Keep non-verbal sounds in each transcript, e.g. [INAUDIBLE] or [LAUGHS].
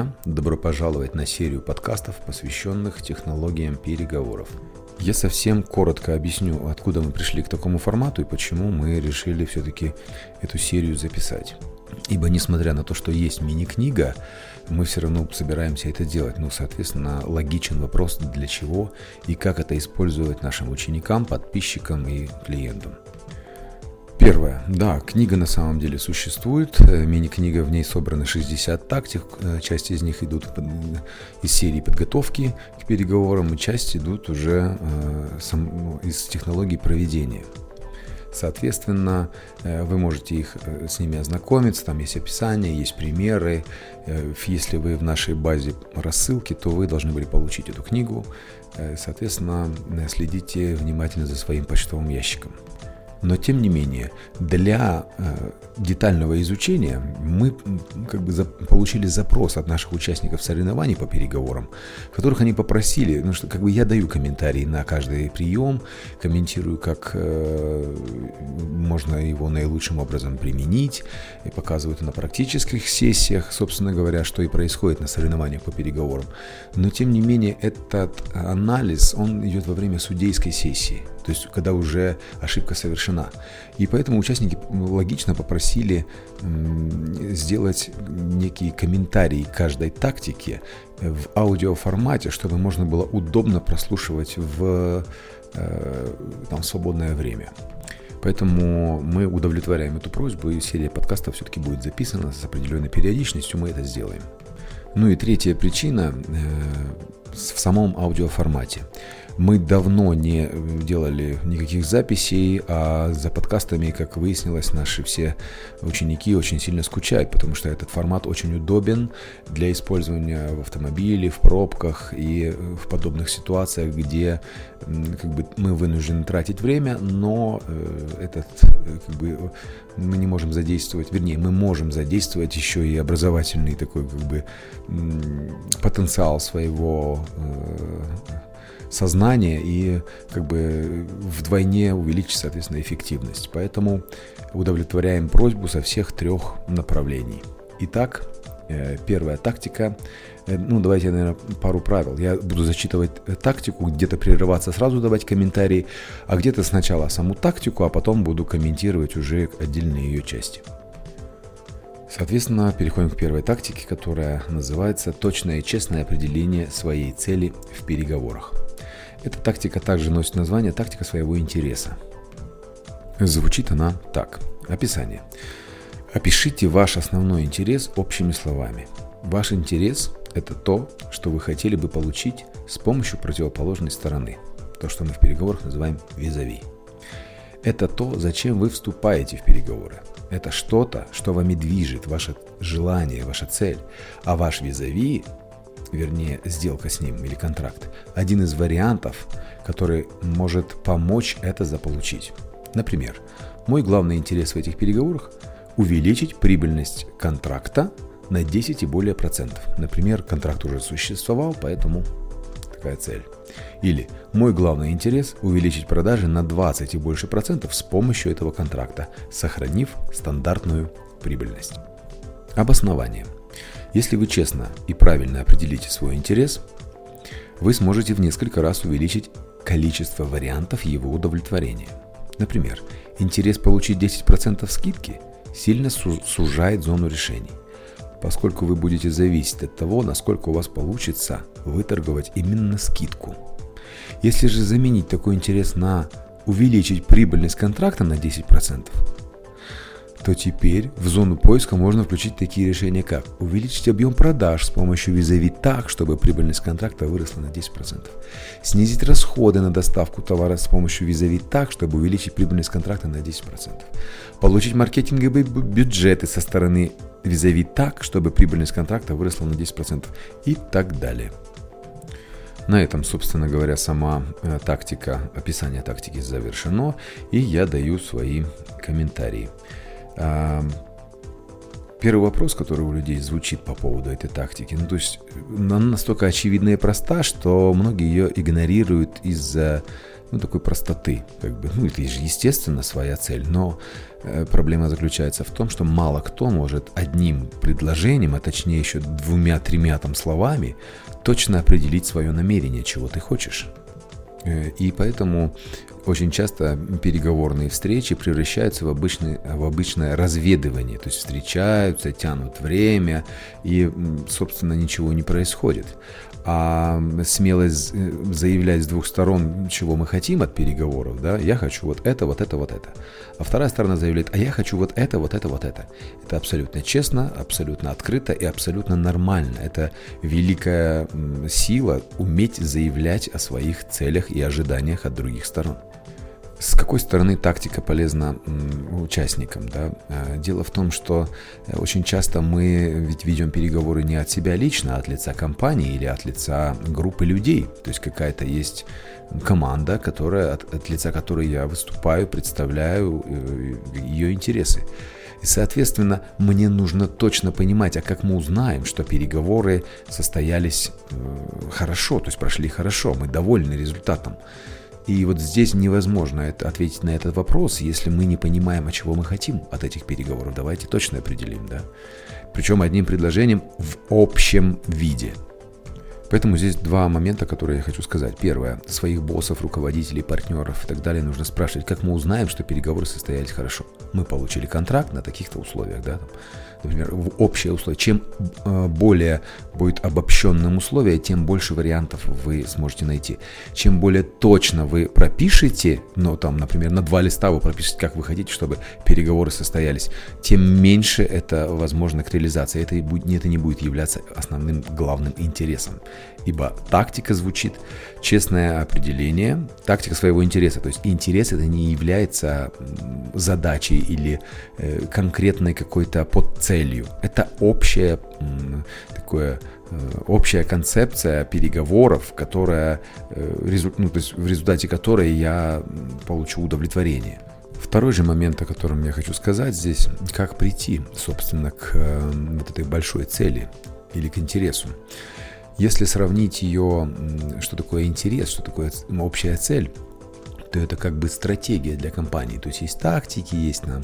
друзья! Добро пожаловать на серию подкастов, посвященных технологиям переговоров. Я совсем коротко объясню, откуда мы пришли к такому формату и почему мы решили все-таки эту серию записать. Ибо несмотря на то, что есть мини-книга, мы все равно собираемся это делать. Ну, соответственно, логичен вопрос, для чего и как это использовать нашим ученикам, подписчикам и клиентам. Первое. Да, книга на самом деле существует. Э, мини-книга, в ней собраны 60 тактик. Э, часть из них идут из серии подготовки к переговорам, и часть идут уже э, ну, из технологий проведения. Соответственно, вы можете их с ними ознакомиться, там есть описание, есть примеры. Если вы в нашей базе рассылки, то вы должны были получить эту книгу. Соответственно, следите внимательно за своим почтовым ящиком. Но тем не менее, для э, детального изучения мы как бы получили запрос от наших участников соревнований по переговорам, в которых они попросили, ну что как бы я даю комментарии на каждый прием, комментирую, как э, можно его наилучшим образом применить, и показываю это на практических сессиях, собственно говоря, что и происходит на соревнованиях по переговорам. Но тем не менее, этот анализ, он идет во время судейской сессии то есть когда уже ошибка совершена. И поэтому участники логично попросили сделать некие комментарии каждой тактики в аудиоформате, чтобы можно было удобно прослушивать в э, там, свободное время. Поэтому мы удовлетворяем эту просьбу, и серия подкастов все-таки будет записана с определенной периодичностью, мы это сделаем. Ну и третья причина э, в самом аудиоформате. Мы давно не делали никаких записей, а за подкастами, как выяснилось, наши все ученики очень сильно скучают, потому что этот формат очень удобен для использования в автомобиле, в пробках и в подобных ситуациях, где как бы, мы вынуждены тратить время, но э, этот как бы, мы не можем задействовать, вернее, мы можем задействовать еще и образовательный такой как бы потенциал своего э, сознание и как бы вдвойне увеличить, соответственно, эффективность. Поэтому удовлетворяем просьбу со всех трех направлений. Итак, э, первая тактика. Э, ну, давайте, наверное, пару правил. Я буду зачитывать э, тактику, где-то прерываться, сразу давать комментарии, а где-то сначала саму тактику, а потом буду комментировать уже отдельные ее части. Соответственно, переходим к первой тактике, которая называется «Точное и честное определение своей цели в переговорах». Эта тактика также носит название «тактика своего интереса». Звучит она так. Описание. Опишите ваш основной интерес общими словами. Ваш интерес – это то, что вы хотели бы получить с помощью противоположной стороны. То, что мы в переговорах называем визави. Это то, зачем вы вступаете в переговоры. Это что-то, что вами движет, ваше желание, ваша цель. А ваш визави вернее, сделка с ним или контракт, один из вариантов, который может помочь это заполучить. Например, мой главный интерес в этих переговорах – увеличить прибыльность контракта на 10 и более процентов. Например, контракт уже существовал, поэтому такая цель. Или мой главный интерес – увеличить продажи на 20 и больше процентов с помощью этого контракта, сохранив стандартную прибыльность. Обоснование – если вы честно и правильно определите свой интерес, вы сможете в несколько раз увеличить количество вариантов его удовлетворения. Например, интерес получить 10% скидки сильно сужает зону решений, поскольку вы будете зависеть от того, насколько у вас получится выторговать именно скидку. Если же заменить такой интерес на увеличить прибыльность контракта на 10%, то теперь в зону поиска можно включить такие решения, как увеличить объем продаж с помощью визави так, чтобы прибыльность контракта выросла на 10%, снизить расходы на доставку товара с помощью визави так, чтобы увеличить прибыльность контракта на 10%, получить маркетинговые бюджеты со стороны визави так, чтобы прибыльность контракта выросла на 10% и так далее. На этом, собственно говоря, сама э, тактика, описание тактики завершено, и я даю свои комментарии. Первый вопрос, который у людей звучит по поводу этой тактики, ну то есть она настолько очевидна и проста, что многие ее игнорируют из-за ну, такой простоты. Как бы, ну, это же естественно своя цель, но э, проблема заключается в том, что мало кто может одним предложением, а точнее еще двумя-тремя там словами, точно определить свое намерение, чего ты хочешь. Э, и поэтому очень часто переговорные встречи превращаются в, обычный, в обычное разведывание. То есть встречаются, тянут время, и, собственно, ничего не происходит а смелость э, заявлять с двух сторон, чего мы хотим от переговоров, да, я хочу вот это, вот это, вот это. А вторая сторона заявляет, а я хочу вот это, вот это, вот это. Это абсолютно честно, абсолютно открыто и абсолютно нормально. Это великая сила уметь заявлять о своих целях и ожиданиях от других сторон. С какой стороны тактика полезна участникам? Да? А, дело в том, что э, очень часто мы ведь ведем переговоры не от себя лично, а от лица компании или от лица группы людей. То есть какая-то есть команда, которая, от, от лица которой я выступаю, представляю э, ее интересы. И, соответственно, мне нужно точно понимать, а как мы узнаем, что переговоры состоялись э, хорошо, то есть прошли хорошо, мы довольны результатом. И вот здесь невозможно это, ответить на этот вопрос, если мы не понимаем, а чего мы хотим от этих переговоров. Давайте точно определим, да. Причем одним предложением в общем виде. Поэтому здесь два момента, которые я хочу сказать. Первое. Своих боссов, руководителей, партнеров и так далее нужно спрашивать, как мы узнаем, что переговоры состоялись хорошо. Мы получили контракт на таких-то условиях, да, например, в общее условие. Чем э, более будет обобщенным условие, тем больше вариантов вы сможете найти. Чем более точно вы пропишете, ну там, например, на два листа вы пропишете, как вы хотите, чтобы переговоры состоялись, тем меньше это возможно к реализации. Это, это не будет являться основным главным интересом. Ибо тактика звучит честное определение, тактика своего интереса. То есть интерес это не является задачей или э, конкретной какой-то подцелью. Это общая такое э, общая концепция переговоров, которая, э, ну, то есть в результате которой я получу удовлетворение. Второй же момент, о котором я хочу сказать здесь, как прийти, собственно, к вот этой большой цели или к интересу. Если сравнить ее, что такое интерес, что такое общая цель, то это как бы стратегия для компании. То есть есть тактики, есть нам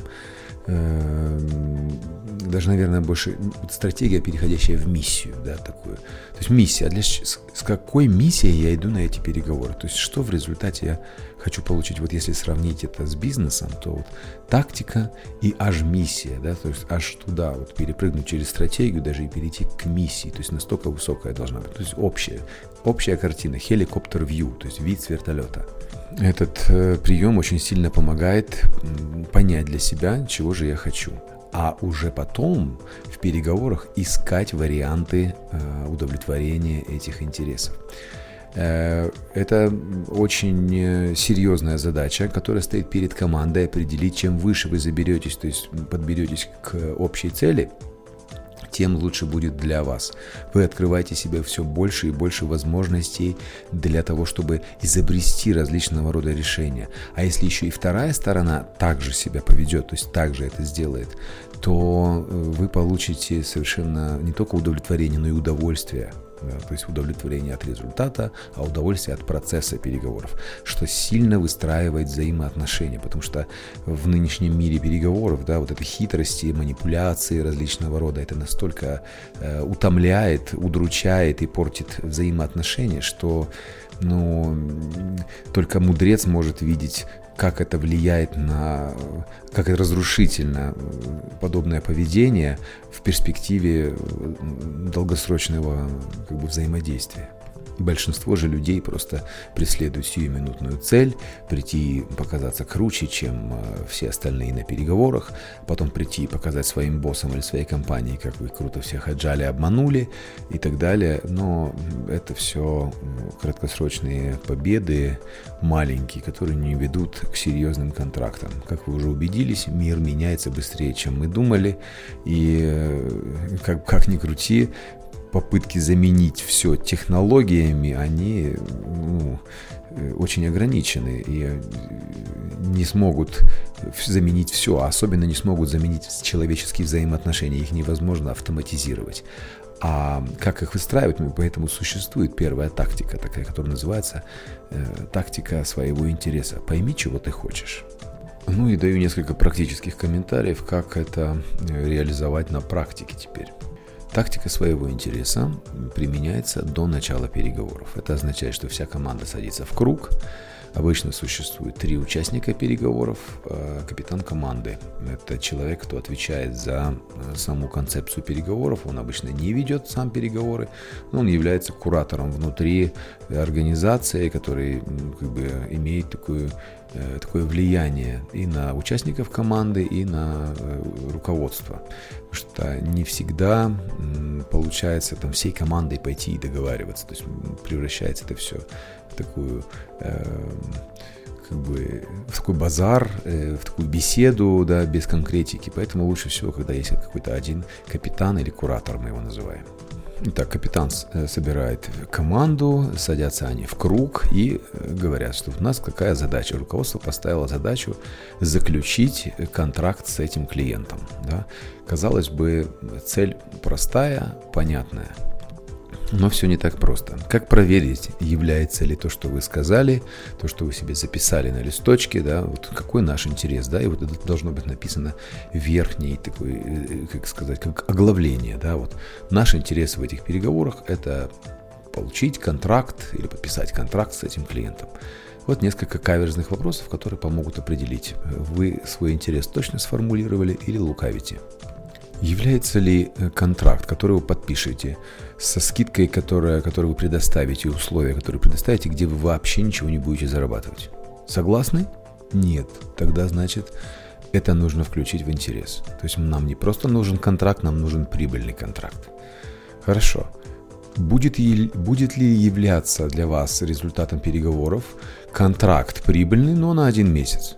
Эм, даже, наверное, больше стратегия, переходящая в миссию, да, такую. То есть миссия. Для, с, какой миссией я иду на эти переговоры? То есть что в результате я хочу получить? Вот если сравнить это с бизнесом, то вот тактика и аж миссия, да, то есть аж туда, вот перепрыгнуть через стратегию, даже и перейти к миссии, то есть настолько высокая должна быть. То есть общая, общая картина, хеликоптер-вью, то есть вид с вертолета. Этот э, прием очень сильно помогает понять для себя, чего же я хочу. А уже потом в переговорах искать варианты э, удовлетворения этих интересов. Э, это очень серьезная задача, которая стоит перед командой определить, чем выше вы заберетесь, то есть подберетесь к общей цели – тем лучше будет для вас. Вы открываете себе все больше и больше возможностей для того, чтобы изобрести различного рода решения. А если еще и вторая сторона также себя поведет, то есть также это сделает, то э, вы получите совершенно не только удовлетворение, но и удовольствие то есть удовлетворение от результата, а удовольствие от процесса переговоров, что сильно выстраивает взаимоотношения, потому что в нынешнем мире переговоров, да, вот этой хитрости, манипуляции различного рода, это настолько э, утомляет, удручает и портит взаимоотношения, что ну, только мудрец может видеть как это влияет на, как это разрушительно подобное поведение в перспективе долгосрочного как бы, взаимодействия. Большинство же людей просто преследуют сиюминутную цель, прийти и показаться круче, чем э, все остальные на переговорах, потом прийти и показать своим боссам или своей компании, как вы круто всех отжали, обманули и так далее. Но это все краткосрочные победы, маленькие, которые не ведут к серьезным контрактам. Как вы уже убедились, мир меняется быстрее, чем мы думали, и э, как, как ни крути, попытки заменить все технологиями, они ну, очень ограничены и не смогут заменить все, а особенно не смогут заменить человеческие взаимоотношения. Их невозможно автоматизировать. А как их выстраивать, ну, поэтому существует первая тактика, такая, которая называется э, тактика своего интереса. Пойми, чего ты хочешь. Ну и даю несколько практических комментариев, как это э, реализовать на практике теперь. Тактика своего интереса применяется до начала переговоров. Это означает, что вся команда садится в круг, Обычно существует три участника переговоров. Э, капитан команды – это человек, кто отвечает за э, саму концепцию переговоров. Он обычно не ведет сам переговоры, но он является куратором внутри организации, который как бы, имеет такую э, такое влияние и на участников команды, и на руководство. Потому что не всегда получается там всей командой пойти и договариваться. То есть превращается это все такую э, как бы в такой базар, э, в такую беседу, да, без конкретики. Поэтому лучше всего, когда есть какой-то один капитан или куратор, мы его называем. Итак, капитан э, собирает команду, садятся они в круг и э, говорят, что у нас какая задача. Руководство поставило задачу заключить контракт с этим клиентом. Да. Казалось бы, цель простая, понятная – но все не так просто. Как проверить, является ли то, что вы сказали, то, что вы себе записали на листочке, да, вот какой наш интерес, да, и вот это должно быть написано верхней такой, э, как сказать, как оглавление, да, вот наш интерес в этих переговорах – это получить контракт или подписать контракт с этим клиентом. Вот несколько каверзных вопросов, которые помогут определить, вы свой интерес точно сформулировали или лукавите. Является ли э, контракт, который вы подпишете, со скидкой, которая, которую вы предоставите, условия, которые предоставите, где вы вообще ничего не будете зарабатывать? Согласны? Нет. Тогда, значит, это нужно включить в интерес. То есть нам не просто нужен контракт, нам нужен прибыльный контракт. Хорошо. Будет, будет ли являться для вас результатом переговоров контракт прибыльный, но на один месяц?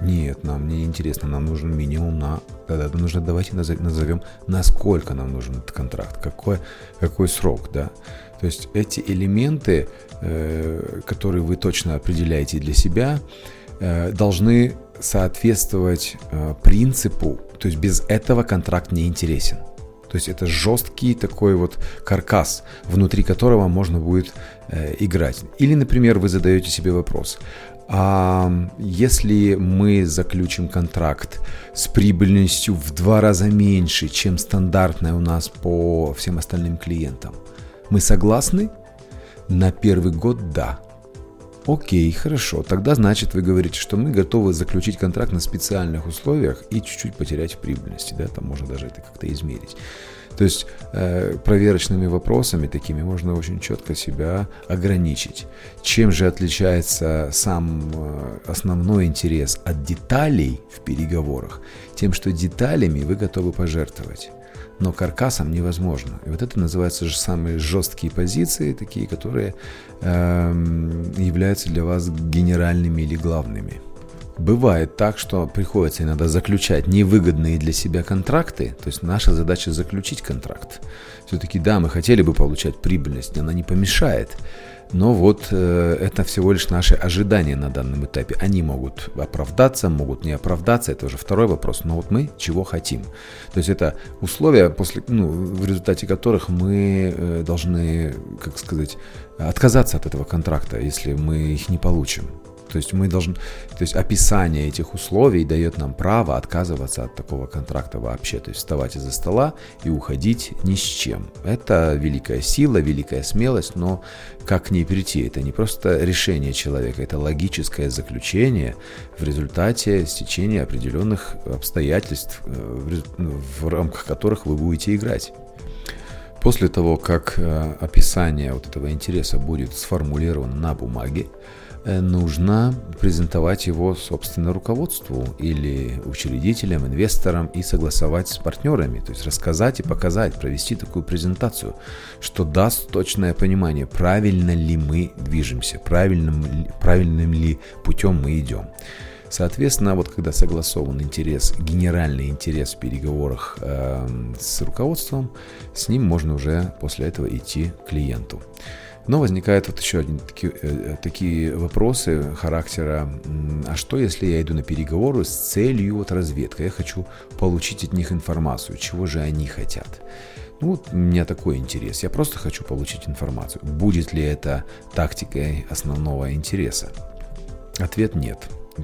Нет, нам не интересно, нам нужен минимум на... Да, да, нужно, давайте назовем, насколько нам нужен этот контракт, какой, какой срок, да. То есть эти элементы, э, которые вы точно определяете для себя, э, должны соответствовать э, принципу, то есть без этого контракт не интересен. То есть это жесткий такой вот каркас, внутри которого можно будет э, играть. Или, например, вы задаете себе вопрос, если мы заключим контракт с прибыльностью в два раза меньше, чем стандартная у нас по всем остальным клиентам, мы согласны? На первый год да. Окей, хорошо. Тогда значит вы говорите, что мы готовы заключить контракт на специальных условиях и чуть-чуть потерять в прибыльности. Да, там можно даже это как-то измерить. То есть э, проверочными вопросами такими можно очень четко себя ограничить. Чем же отличается сам э, основной интерес от деталей в переговорах? Тем, что деталями вы готовы пожертвовать но каркасом невозможно. И вот это называется же самые жесткие позиции, такие, которые э, являются для вас генеральными или главными. Бывает так, что приходится иногда заключать невыгодные для себя контракты, то есть наша задача заключить контракт. Все-таки да, мы хотели бы получать прибыльность, она не помешает, но вот э, это всего лишь наши ожидания на данном этапе. Они могут оправдаться, могут не оправдаться, это уже второй вопрос. Но вот мы чего хотим? То есть это условия, после, ну, в результате которых мы э, должны, как сказать, отказаться от этого контракта, если мы их не получим. То есть мы должны, то есть описание этих условий дает нам право отказываться от такого контракта вообще, то есть вставать из-за стола и уходить ни с чем. Это великая сила, великая смелость, но как к ней перейти? Это не просто решение человека, это логическое заключение в результате стечения определенных обстоятельств, э, в рамках которых вы будете играть. После того, как э, описание вот этого интереса будет сформулировано на бумаге, нужно презентовать его, собственно, руководству или учредителям, инвесторам и согласовать с партнерами. То есть рассказать и показать, провести такую презентацию, что даст точное понимание, правильно ли мы движемся, правильным, правильным ли путем мы идем. Соответственно, вот когда согласован интерес, генеральный интерес в переговорах э, с руководством, с ним можно уже после этого идти к клиенту. Но возникают вот еще один, такие, э, такие вопросы характера, а что если я иду на переговоры с целью вот разведка, я хочу получить от них информацию, чего же они хотят. Ну вот у меня такой интерес, я просто хочу получить информацию. Будет ли это тактикой основного интереса? Ответ нет.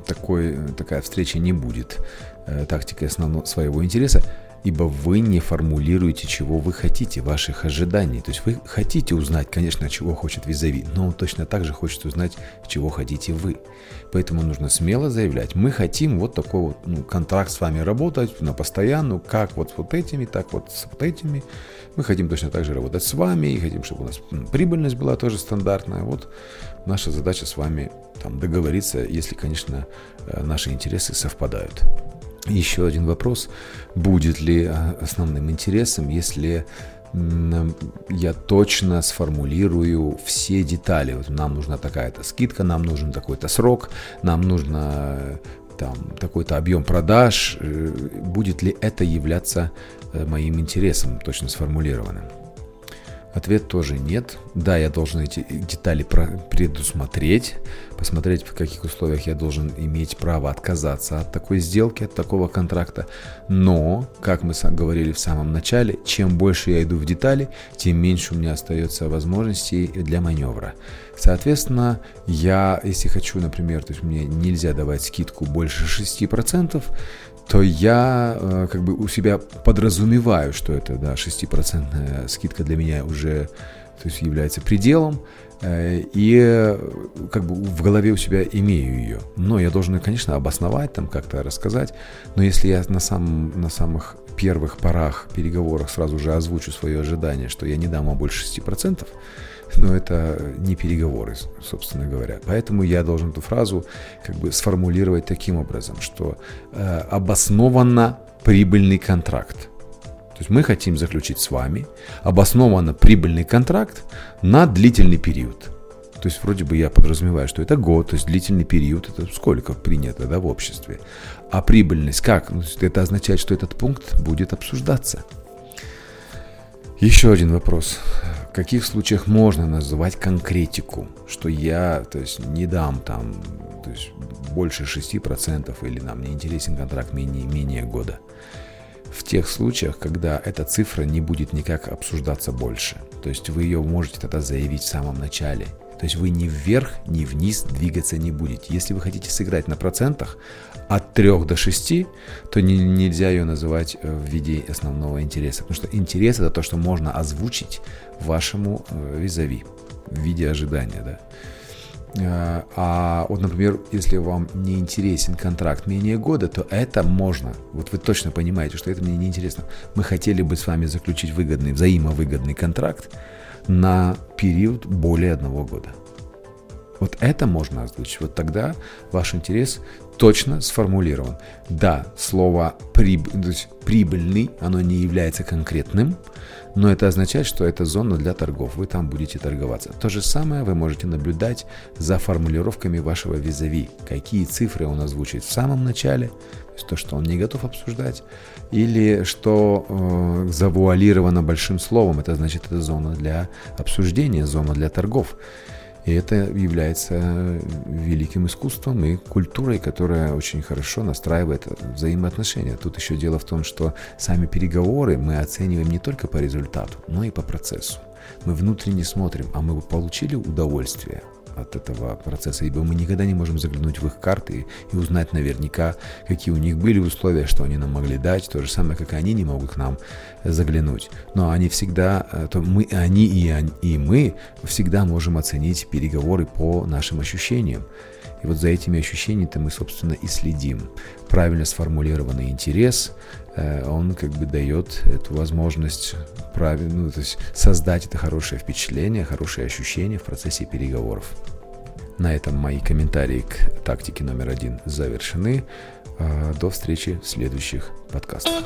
Такой, такая встреча не будет э, тактикой основного своего интереса ибо вы не формулируете, чего вы хотите, ваших ожиданий. То есть вы хотите узнать, конечно, чего хочет визави, но он точно так же хочет узнать, чего хотите вы. Поэтому нужно смело заявлять, мы хотим вот такой вот ну, контракт с вами работать на постоянную, как вот с вот этими, так вот с вот этими. Мы хотим точно так же работать с вами и хотим, чтобы у нас прибыльность была тоже стандартная. Вот наша задача с вами там договориться, если, конечно, э, наши интересы совпадают. Еще один вопрос. Будет ли а, основным интересом, если я точно сформулирую все детали. Вот нам нужна такая-то скидка, нам нужен такой-то срок, нам нужно там такой-то объем продаж. Э, будет ли это являться э, моим интересом, точно сформулированным? Ответ тоже нет. Да, я должен эти детали предусмотреть, посмотреть, в каких условиях я должен иметь право отказаться от такой сделки, от такого контракта. Но, как мы говорили в самом начале, чем больше я иду в детали, тем меньше у меня остается возможностей для маневра. Соответственно, я, если хочу, например, то есть мне нельзя давать скидку больше 6%, то я э, как бы у себя подразумеваю, что это да, 6% скидка для меня уже то есть является пределом, э, и э, как бы в голове у себя имею ее. Но я должен, конечно, обосновать, там как-то рассказать. Но если я на, самом, на самых первых порах переговорах сразу же озвучу свое ожидание, что я не дам вам больше 6%, [LAUGHS] но это не переговоры, собственно говоря. Поэтому я должен эту фразу как бы сформулировать таким образом, что э, обоснованно прибыльный контракт. То есть мы хотим заключить с вами обоснованно прибыльный контракт на длительный период. То есть вроде бы я подразумеваю, что это год, то есть длительный период, это сколько принято да, в обществе. А прибыльность как? Ну, это означает, что этот пункт будет обсуждаться. Еще один вопрос каких случаях можно называть конкретику, что я, то есть, не дам там, то есть, больше 6% или нам не интересен контракт менее, менее года. В тех случаях, когда эта цифра не будет никак обсуждаться больше. То есть вы ее можете тогда заявить в самом начале. То есть вы ни вверх, ни вниз двигаться не будете. Если вы хотите сыграть на процентах от 3 до 6, то не, нельзя ее называть э, в виде основного интереса. Потому что интерес это то, что можно озвучить вашему э, визави в виде ожидания. Да? Э, а вот, например, если вам не интересен контракт менее года, то это можно. Вот вы точно понимаете, что это мне не интересно. Мы хотели бы с вами заключить выгодный, взаимовыгодный контракт, на период более одного года. Вот это можно озвучить. Вот тогда ваш интерес точно сформулирован. Да, слово приб... прибыльный, оно не является конкретным, но это означает, что это зона для торгов, вы там будете торговаться. То же самое вы можете наблюдать за формулировками вашего визави, какие цифры он озвучит в самом начале, то есть то, что он не готов обсуждать, или что э, завуалировано большим словом, это значит, это зона для обсуждения, зона для торгов. И это является великим искусством и культурой, которая очень хорошо настраивает взаимоотношения. Тут еще дело в том, что сами переговоры мы оцениваем не только по результату, но и по процессу. Мы внутренне смотрим, а мы получили удовольствие от этого процесса, ибо мы никогда не можем заглянуть в их карты и узнать наверняка, какие у них были условия, что они нам могли дать, то же самое, как и они не могут к нам заглянуть. Но они всегда, э, то мы, они и, и мы всегда можем оценить переговоры по нашим ощущениям. И вот за этими ощущениями-то мы, собственно, и следим. Правильно сформулированный интерес, э, он как бы дает эту возможность правильно, ну, то есть создать это хорошее впечатление, хорошие ощущения в процессе переговоров. На этом мои комментарии к тактике номер один завершены. Э, до встречи в следующих подкастах.